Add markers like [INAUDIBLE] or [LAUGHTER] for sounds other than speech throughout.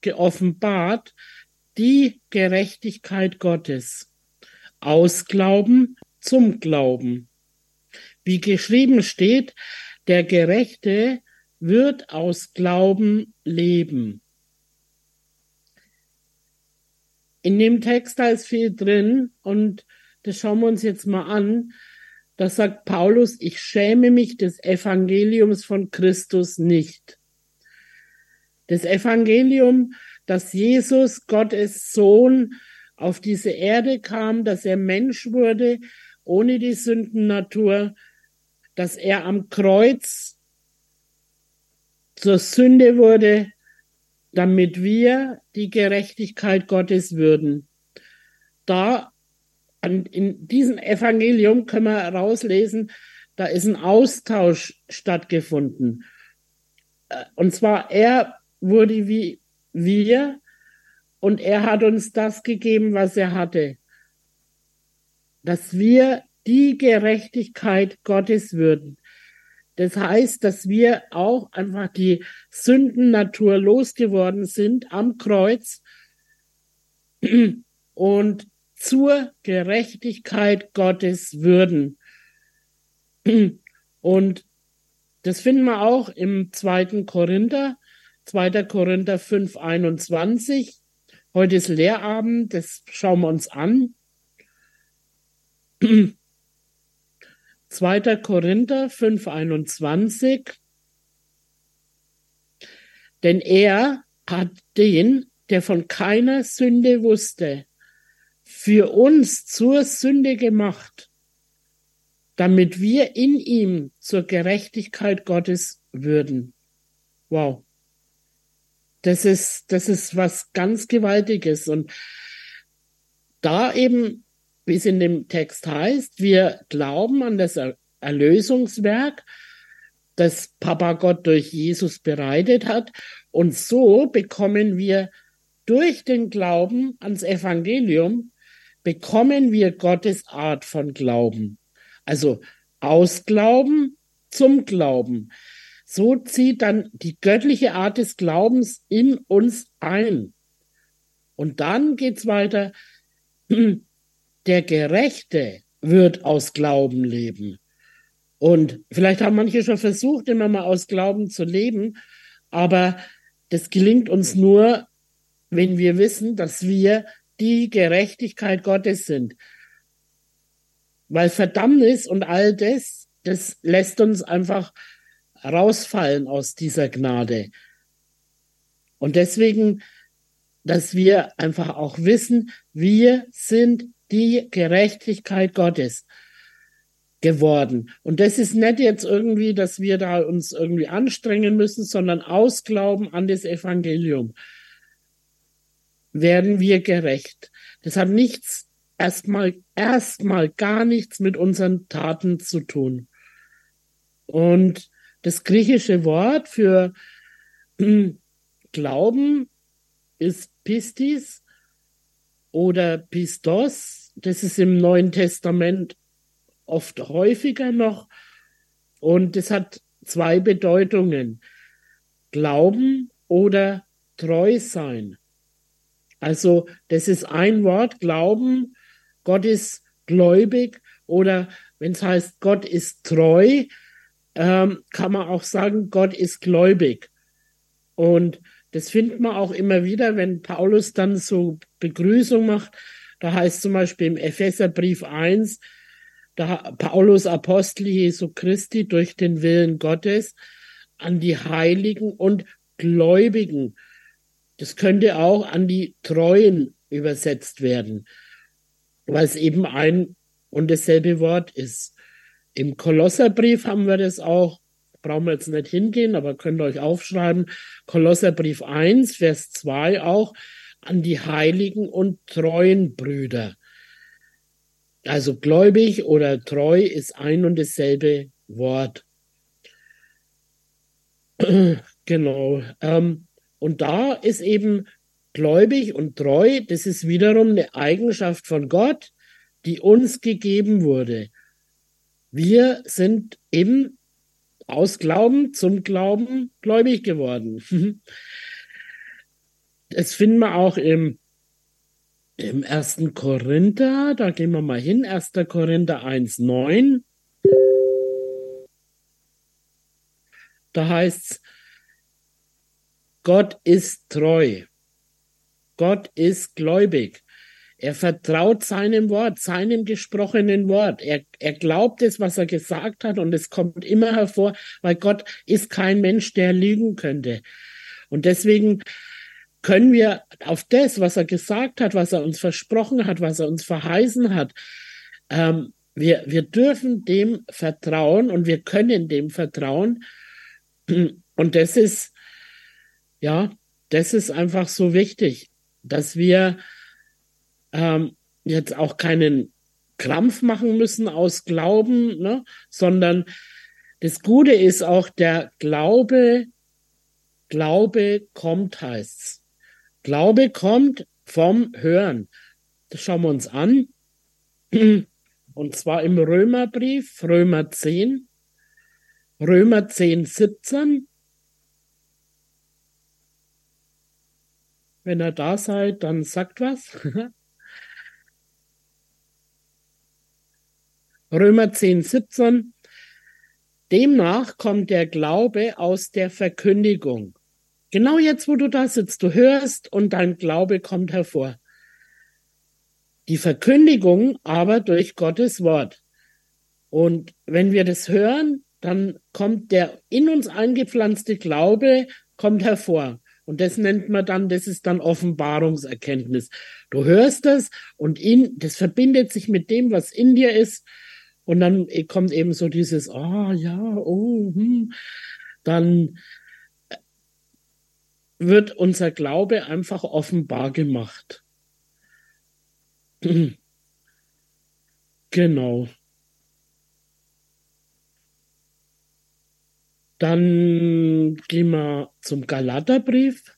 geoffenbart die Gerechtigkeit Gottes aus Glauben zum Glauben. Wie geschrieben steht, der Gerechte wird aus Glauben leben. In dem Text da ist viel drin und das schauen wir uns jetzt mal an. Da sagt Paulus, ich schäme mich des Evangeliums von Christus nicht. Das Evangelium, dass Jesus, Gottes Sohn, auf diese Erde kam, dass er Mensch wurde, ohne die Sündennatur, dass er am Kreuz zur Sünde wurde, damit wir die Gerechtigkeit Gottes würden. Da in diesem Evangelium können wir herauslesen, da ist ein Austausch stattgefunden. Äh, und zwar er wurde wie wir und er hat uns das gegeben, was er hatte. Dass wir die Gerechtigkeit Gottes würden. Das heißt, dass wir auch einfach die Sündennatur losgeworden sind am Kreuz [CLEARS THROAT] und zur Gerechtigkeit Gottes würden. Und das finden wir auch im zweiten Korinther, 2. Korinther 5, 21. Heute ist Lehrabend, das schauen wir uns an. 2. Korinther 5, 21. Denn er hat den, der von keiner Sünde wusste, für uns zur Sünde gemacht, damit wir in ihm zur Gerechtigkeit Gottes würden. Wow. Das ist, das ist was ganz Gewaltiges. Und da eben wie es in dem Text heißt, wir glauben an das Erlösungswerk, das Papa Gott durch Jesus bereitet hat. Und so bekommen wir durch den Glauben ans Evangelium, bekommen wir Gottes Art von Glauben. Also aus Glauben zum Glauben. So zieht dann die göttliche Art des Glaubens in uns ein. Und dann geht's weiter [CLEARS THROAT] der Gerechte wird aus Glauben leben. Und vielleicht haben manche schon versucht, immer mal aus Glauben zu leben, aber das gelingt uns nur, wenn wir wissen, dass wir die Gerechtigkeit Gottes sind. Weil Verdammnis und all das, das lässt uns einfach rausfallen aus dieser Gnade. Und deswegen, dass wir einfach auch wissen, wir sind die Gerechtigkeit Gottes geworden. Und das ist nicht jetzt irgendwie, dass wir da uns irgendwie anstrengen müssen, sondern aus Glauben an das Evangelium werden wir gerecht. Das hat nichts, erstmal, erstmal gar nichts mit unseren Taten zu tun. Und das griechische Wort für Glauben ist Pistis oder Pistos das ist im Neuen Testament oft häufiger noch. Und es hat zwei Bedeutungen. Glauben oder treu sein. Also das ist ein Wort, Glauben, Gott ist gläubig oder wenn es heißt, Gott ist treu, ähm, kann man auch sagen, Gott ist gläubig. Und das findet man auch immer wieder, wenn Paulus dann so Begrüßung macht, da heißt zum Beispiel im Epheserbrief 1, da Paulus Apostel Jesu Christi durch den Willen Gottes an die Heiligen und Gläubigen. Das könnte auch an die Treuen übersetzt werden, weil es eben ein und dasselbe Wort ist. Im Kolosserbrief haben wir das auch, brauchen wir jetzt nicht hingehen, aber könnt ihr euch aufschreiben. Kolosserbrief 1, Vers 2 auch an die heiligen und treuen Brüder. Also gläubig oder treu ist ein und dasselbe Wort. [CLEARS THROAT] genau. Ähm, und da ist eben gläubig und treu, das ist wiederum eine Eigenschaft von Gott, die uns gegeben wurde. Wir sind eben aus Glauben zum Glauben gläubig geworden. [LAUGHS] das finden wir auch im, im ersten Korinther, da gehen wir mal hin, 1. Korinther 1, 9. Da heißt's, Gott ist treu. Gott ist gläubig. Er vertraut seinem Wort, seinem gesprochenen Wort. Er, er glaubt es, was er gesagt hat und es kommt immer hervor, weil Gott ist kein Mensch, der lügen könnte. Und deswegen können wir auf das, was er gesagt hat, was er uns versprochen hat, was er uns verheißen hat, ähm, wir, wir dürfen dem vertrauen und wir können dem vertrauen. Und das ist, ja, das ist einfach so wichtig, dass wir ähm, jetzt auch keinen Krampf machen müssen aus Glauben, ne? sondern das Gute ist auch der Glaube, Glaube kommt, heißt's. Glaube kommt vom Hören. Das schauen wir uns an. [CLEARS THROAT] Und zwar im Römerbrief, Römer 10, Römer 10, 17. Wenn ihr da seid, dann sagt was. [LAUGHS] Römer 10, 17. Demnach kommt der Glaube aus der Verkündigung. Genau jetzt, wo du da sitzt, du hörst und dein Glaube kommt hervor. Die Verkündigung aber durch Gottes Wort. Und wenn wir das hören, dann kommt der in uns eingepflanzte Glaube, kommt hervor. Und das nennt man dann, das ist dann Offenbarungserkenntnis. Du hörst das und in, das verbindet sich mit dem, was in dir ist und dann kommt eben so dieses, ah oh, ja, oh, hm. dann wird unser Glaube einfach offenbar gemacht. [CLEARS THROAT] Genau. Dann gehen wir zum Galaterbrief.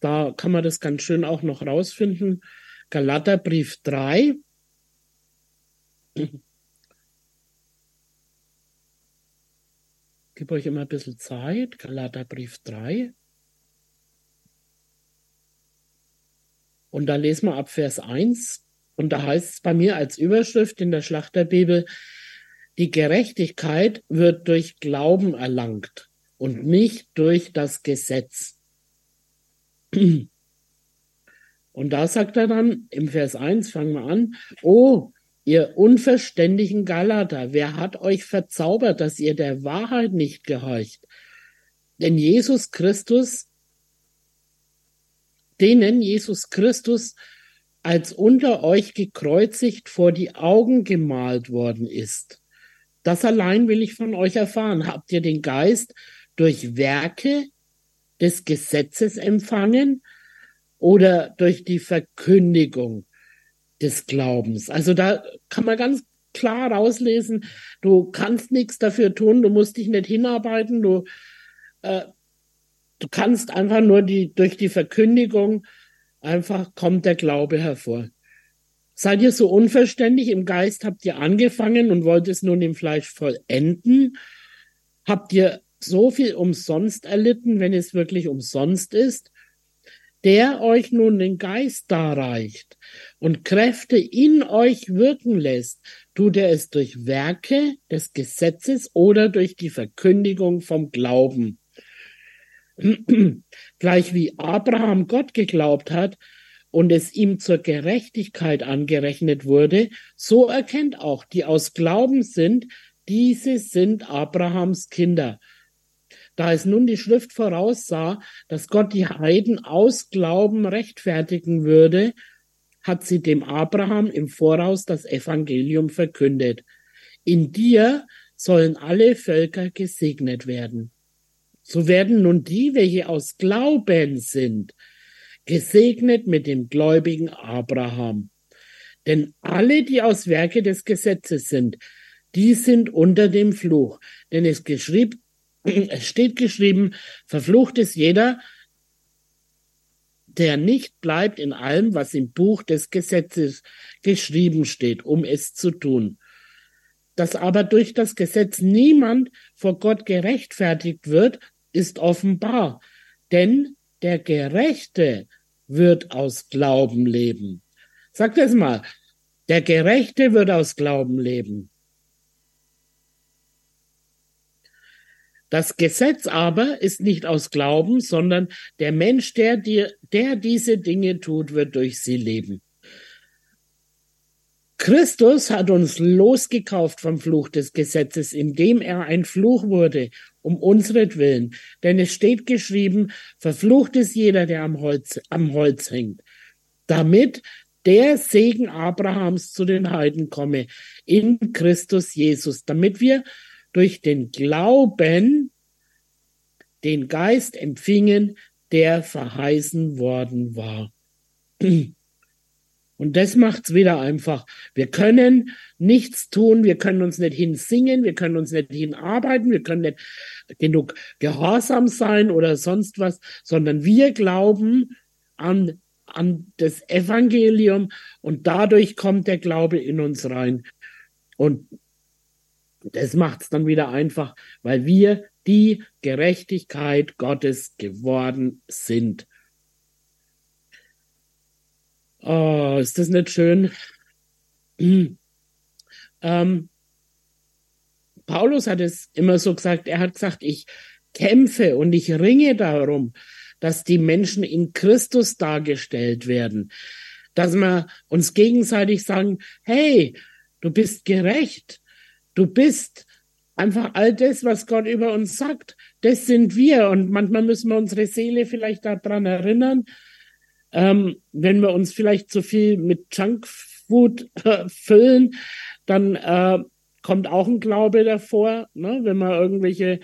Da kann man das ganz schön auch noch rausfinden. Galaterbrief 3. [CLEARS THROAT] gebe euch immer ein bisschen Zeit. Galaterbrief 3. Und da lesen wir ab Vers 1. Und da heißt es bei mir als Überschrift in der Schlachterbibel, die Gerechtigkeit wird durch Glauben erlangt und nicht durch das Gesetz. Und da sagt er dann im Vers 1, fangen wir an, oh, Ihr unverständigen Galater, wer hat euch verzaubert, dass ihr der Wahrheit nicht gehorcht? Denn Jesus Christus, denen Jesus Christus als unter euch gekreuzigt vor die Augen gemalt worden ist. Das allein will ich von euch erfahren. Habt ihr den Geist durch Werke des Gesetzes empfangen oder durch die Verkündigung des Glaubens. Also da kann man ganz klar rauslesen, du kannst nichts dafür tun, du musst dich nicht hinarbeiten, du, äh, du kannst einfach nur die, durch die Verkündigung einfach kommt der Glaube hervor. Seid ihr so unverständlich? Im Geist habt ihr angefangen und wollt es nun im Fleisch vollenden? Habt ihr so viel umsonst erlitten, wenn es wirklich umsonst ist? Der euch nun den Geist darreicht und Kräfte in euch wirken lässt, tut er es durch Werke des Gesetzes oder durch die Verkündigung vom Glauben. [CLEARS THROAT] Gleich wie Abraham Gott geglaubt hat und es ihm zur Gerechtigkeit angerechnet wurde, so erkennt auch, die aus Glauben sind, diese sind Abrahams Kinder. Da es nun die Schrift voraussah, dass Gott die Heiden aus Glauben rechtfertigen würde, hat sie dem Abraham im Voraus das Evangelium verkündet. In dir sollen alle Völker gesegnet werden. So werden nun die, welche aus Glauben sind, gesegnet mit dem gläubigen Abraham. Denn alle, die aus Werke des Gesetzes sind, die sind unter dem Fluch. Denn es geschrieben, es steht geschrieben, verflucht ist jeder, der nicht bleibt in allem, was im Buch des Gesetzes geschrieben steht, um es zu tun. Dass aber durch das Gesetz niemand vor Gott gerechtfertigt wird, ist offenbar. Denn der Gerechte wird aus Glauben leben. Sag das mal. Der Gerechte wird aus Glauben leben. Das Gesetz aber ist nicht aus Glauben, sondern der Mensch, der dir, der diese Dinge tut, wird durch sie leben. Christus hat uns losgekauft vom Fluch des Gesetzes, indem er ein Fluch wurde, um unsretwillen. Denn es steht geschrieben, verflucht ist jeder, der am Holz, am Holz hängt. Damit der Segen Abrahams zu den Heiden komme in Christus Jesus, damit wir durch den Glauben den Geist empfingen, der verheißen worden war. [CLEARS THROAT] Und das macht's wieder einfach. Wir können nichts tun, wir können uns nicht hinsingen, wir können uns nicht hinarbeiten, wir können nicht genug gehorsam sein oder sonst was, sondern wir glauben an, an das Evangelium und dadurch kommt der Glaube in uns rein. Und das macht's dann wieder einfach, weil wir die Gerechtigkeit Gottes geworden sind. Oh, ist das nicht schön? [CLEARS THROAT] ähm, Paulus hat es immer so gesagt, er hat gesagt, ich kämpfe und ich ringe darum, dass die Menschen in Christus dargestellt werden, dass wir uns gegenseitig sagen, hey, du bist gerecht, du bist einfach all das, was Gott über uns sagt, das sind wir und manchmal müssen wir unsere Seele vielleicht daran erinnern, ähm, wenn wir uns vielleicht zu viel mit Junkfood äh, füllen, dann äh, kommt auch ein Glaube davor, ne? wenn man irgendwelche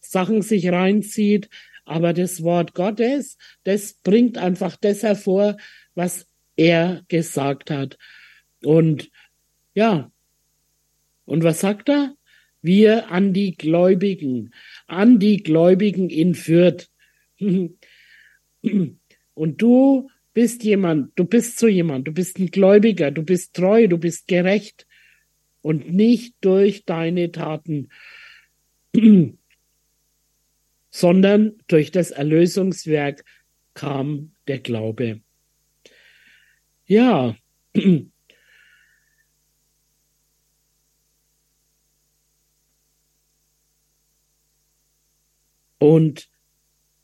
Sachen sich reinzieht. Aber das Wort Gottes, das bringt einfach das hervor, was er gesagt hat. Und ja, und was sagt er? Wir an die Gläubigen, an die Gläubigen in Fürth. [LAUGHS] Und du bist jemand, du bist so jemand, du bist ein Gläubiger, du bist treu, du bist gerecht und nicht durch deine Taten, [CLEARS THROAT] sondern durch das Erlösungswerk kam der Glaube. Ja, [CLEARS THROAT] und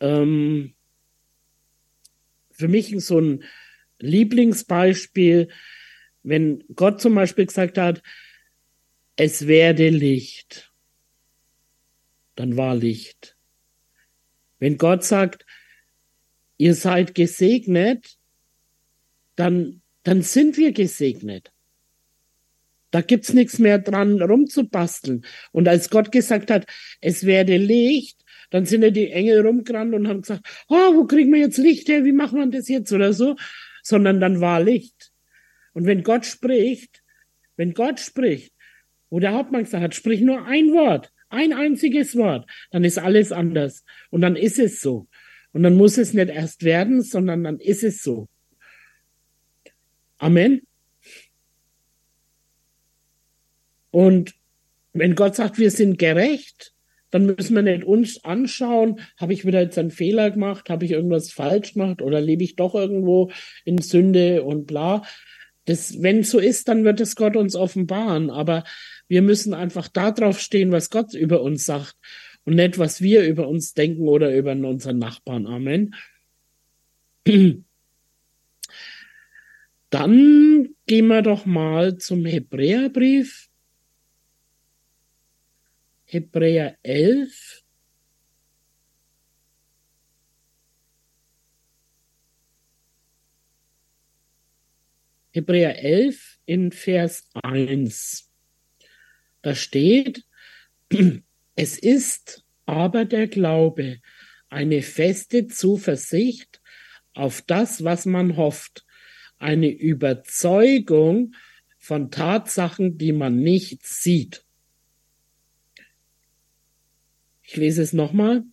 ähm, für mich so ein Lieblingsbeispiel, wenn Gott zum Beispiel gesagt hat, es werde Licht, dann war Licht. Wenn Gott sagt, ihr seid gesegnet, dann, dann sind wir gesegnet. Da gibt's nichts mehr dran rumzubasteln. Und als Gott gesagt hat, es werde Licht, dann sind ja die Engel rumgerannt und haben gesagt, oh, wo kriegen wir jetzt Licht her? Wie machen wir das jetzt oder so? Sondern dann war Licht. Und wenn Gott spricht, wenn Gott spricht, wo der Hauptmann gesagt hat, sprich nur ein Wort, ein einziges Wort, dann ist alles anders. Und dann ist es so. Und dann muss es nicht erst werden, sondern dann ist es so. Amen. Und wenn Gott sagt, wir sind gerecht, dann müssen wir nicht uns anschauen, habe ich wieder jetzt einen Fehler gemacht, habe ich irgendwas falsch gemacht oder lebe ich doch irgendwo in Sünde und bla. Das, wenn so ist, dann wird es Gott uns offenbaren. Aber wir müssen einfach darauf stehen, was Gott über uns sagt und nicht, was wir über uns denken oder über unseren Nachbarn. Amen. [CLEARS THROAT] Dann gehen wir doch mal zum Hebräerbrief. Hebräer 11. Hebräer 11 in Vers 1. Da steht, [CLEARS THROAT] es ist aber der Glaube, eine feste Zuversicht auf das, was man hofft, eine Überzeugung von Tatsachen, die man nicht sieht. Ich lese es nochmal.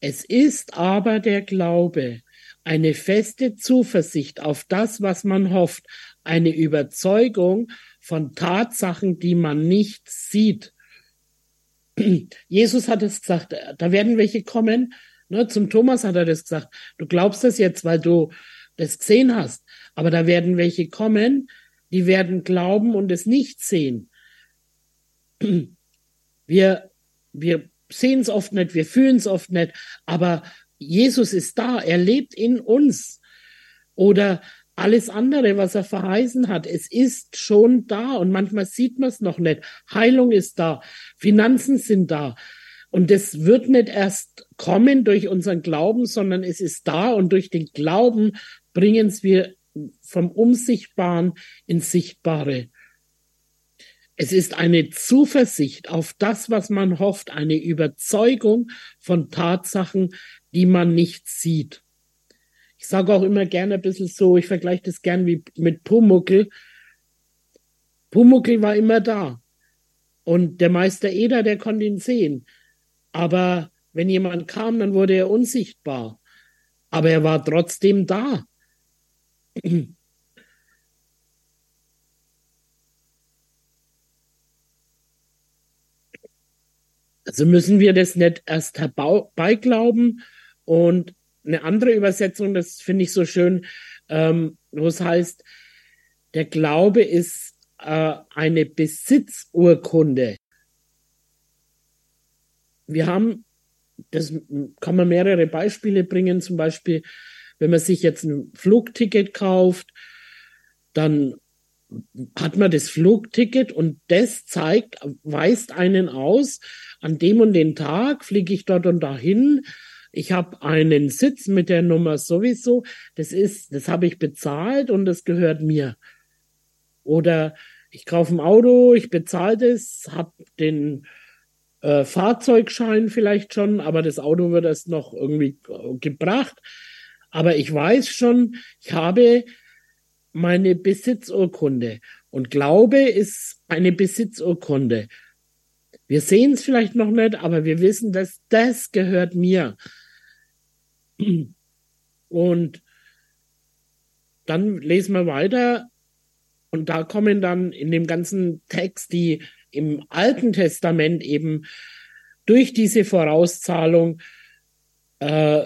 Es ist aber der Glaube, eine feste Zuversicht auf das, was man hofft, eine Überzeugung von Tatsachen, die man nicht sieht. [CLEARS THROAT] Jesus hat es gesagt, da werden welche kommen, Ne, zum Thomas hat er das gesagt. Du glaubst das jetzt, weil du das gesehen hast. Aber da werden welche kommen, die werden glauben und es nicht sehen. [CLEARS THROAT] Wir, wir sehen es oft nicht, wir fühlen es oft nicht, aber Jesus ist da, er lebt in uns. Oder alles andere, was er verheißen hat, es ist schon da und manchmal sieht man es noch nicht. Heilung ist da, Finanzen sind da. Und das wird nicht erst kommen durch unseren Glauben, sondern es ist da und durch den Glauben bringen es wir vom Unsichtbaren ins Sichtbare. Es ist eine Zuversicht auf das, was man hofft, eine Überzeugung von Tatsachen, die man nicht sieht. Ich sage auch immer gerne ein bisschen so, ich vergleiche das gern wie mit Pumuckel. Pumuckel war immer da. Und der Meister Eder, der konnte ihn sehen. Aber wenn jemand kam, dann wurde er unsichtbar. Aber er war trotzdem da. Also müssen wir das nicht erst herbeiglauben. Und eine andere Übersetzung, das finde ich so schön, ähm, wo es heißt, der Glaube ist äh, eine Besitzurkunde. Wir haben, das kann man mehrere Beispiele bringen, zum Beispiel, wenn man sich jetzt ein Flugticket kauft, dann hat man das Flugticket und das zeigt, weist einen aus, an dem und den Tag fliege ich dort und dahin. Ich habe einen Sitz mit der Nummer sowieso. Das ist, das habe ich bezahlt und das gehört mir. Oder ich kaufe ein Auto, ich bezahle das, habe den äh, Fahrzeugschein vielleicht schon, aber das Auto wird erst noch irgendwie gebracht. Aber ich weiß schon, ich habe meine Besitzurkunde. Und Glaube ist eine Besitzurkunde. Wir sehen es vielleicht noch nicht, aber wir wissen, dass das gehört mir. Und dann lesen wir weiter und da kommen dann in dem ganzen Text, die im Alten Testament eben durch diese Vorauszahlung, äh,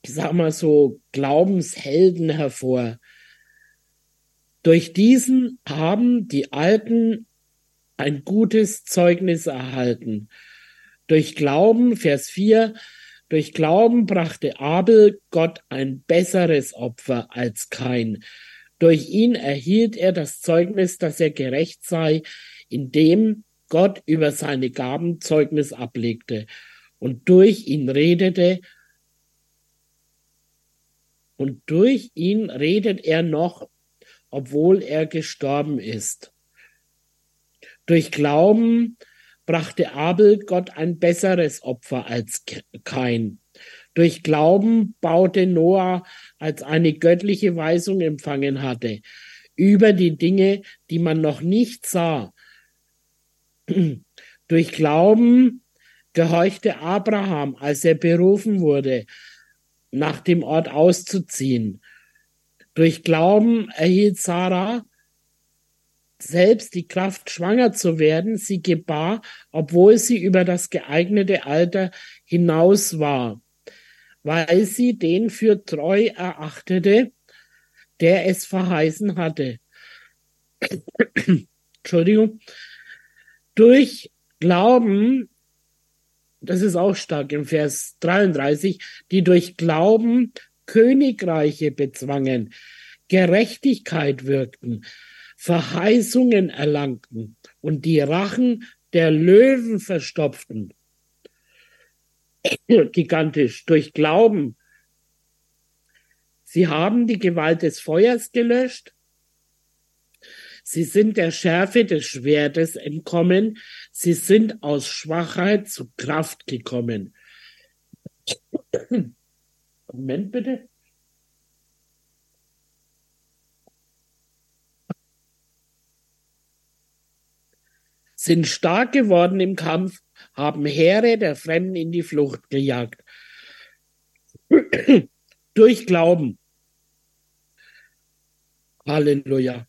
ich sag mal so, Glaubenshelden hervor. Durch diesen haben die Alten ein gutes Zeugnis erhalten. Durch Glauben, Vers 4, durch Glauben brachte Abel Gott ein besseres Opfer als kein. Durch ihn erhielt er das Zeugnis, dass er gerecht sei, indem Gott über seine Gaben Zeugnis ablegte und durch ihn redete und durch ihn redet er noch, obwohl er gestorben ist. Durch Glauben brachte Abel Gott ein besseres Opfer als kein. Durch Glauben baute Noah, als eine göttliche Weisung empfangen hatte, über die Dinge, die man noch nicht sah. [CLEARS THROAT] Durch Glauben gehorchte Abraham, als er berufen wurde, nach dem Ort auszuziehen. Durch Glauben erhielt Sarah selbst die Kraft, schwanger zu werden. Sie gebar, obwohl sie über das geeignete Alter hinaus war, weil sie den für treu erachtete, der es verheißen hatte. [CLEARS THROAT] Entschuldigung. Durch Glauben, das ist auch stark im Vers 33, die durch Glauben Königreiche bezwangen, Gerechtigkeit wirkten, Verheißungen erlangten und die Rachen der Löwen verstopften. [COUGHS] Gigantisch, durch Glauben. Sie haben die Gewalt des Feuers gelöscht. Sie sind der Schärfe des Schwertes entkommen. Sie sind aus Schwachheit zu Kraft gekommen. Moment bitte. sind stark geworden im Kampf, haben Heere der Fremden in die Flucht gejagt. [CLEARS THROAT] Durch Glauben. Halleluja.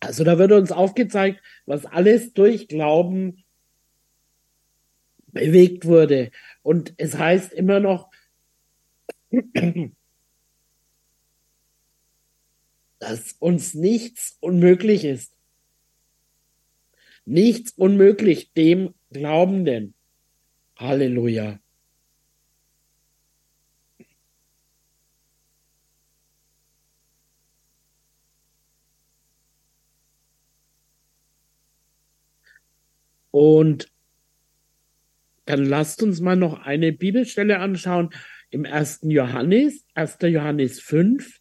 Also da wird uns aufgezeigt, was alles durch Glauben bewegt wurde. Und es heißt immer noch, dass uns nichts unmöglich ist. Nichts unmöglich dem Glaubenden. Halleluja. Und dann lasst uns mal noch eine Bibelstelle anschauen im ersten Johannes, 1. Johannes 5.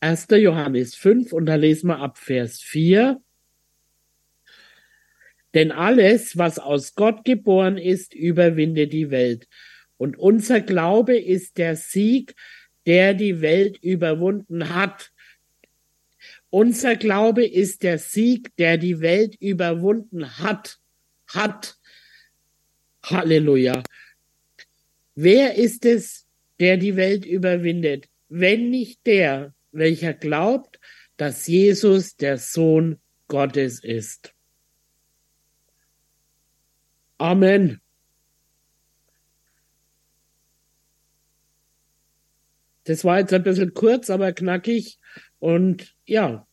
Erster Johannes 5 und da lesen wir ab Vers 4. Denn alles, was aus Gott geboren ist, überwindet die Welt. Und unser Glaube ist der Sieg, der die Welt überwunden hat. Unser Glaube ist der Sieg, der die Welt überwunden hat. Hat. Halleluja. Wer ist es, der die Welt überwindet, wenn nicht der, welcher glaubt, dass Jesus der Sohn Gottes ist? Amen. Das war jetzt ein bisschen kurz, aber knackig. Und ja,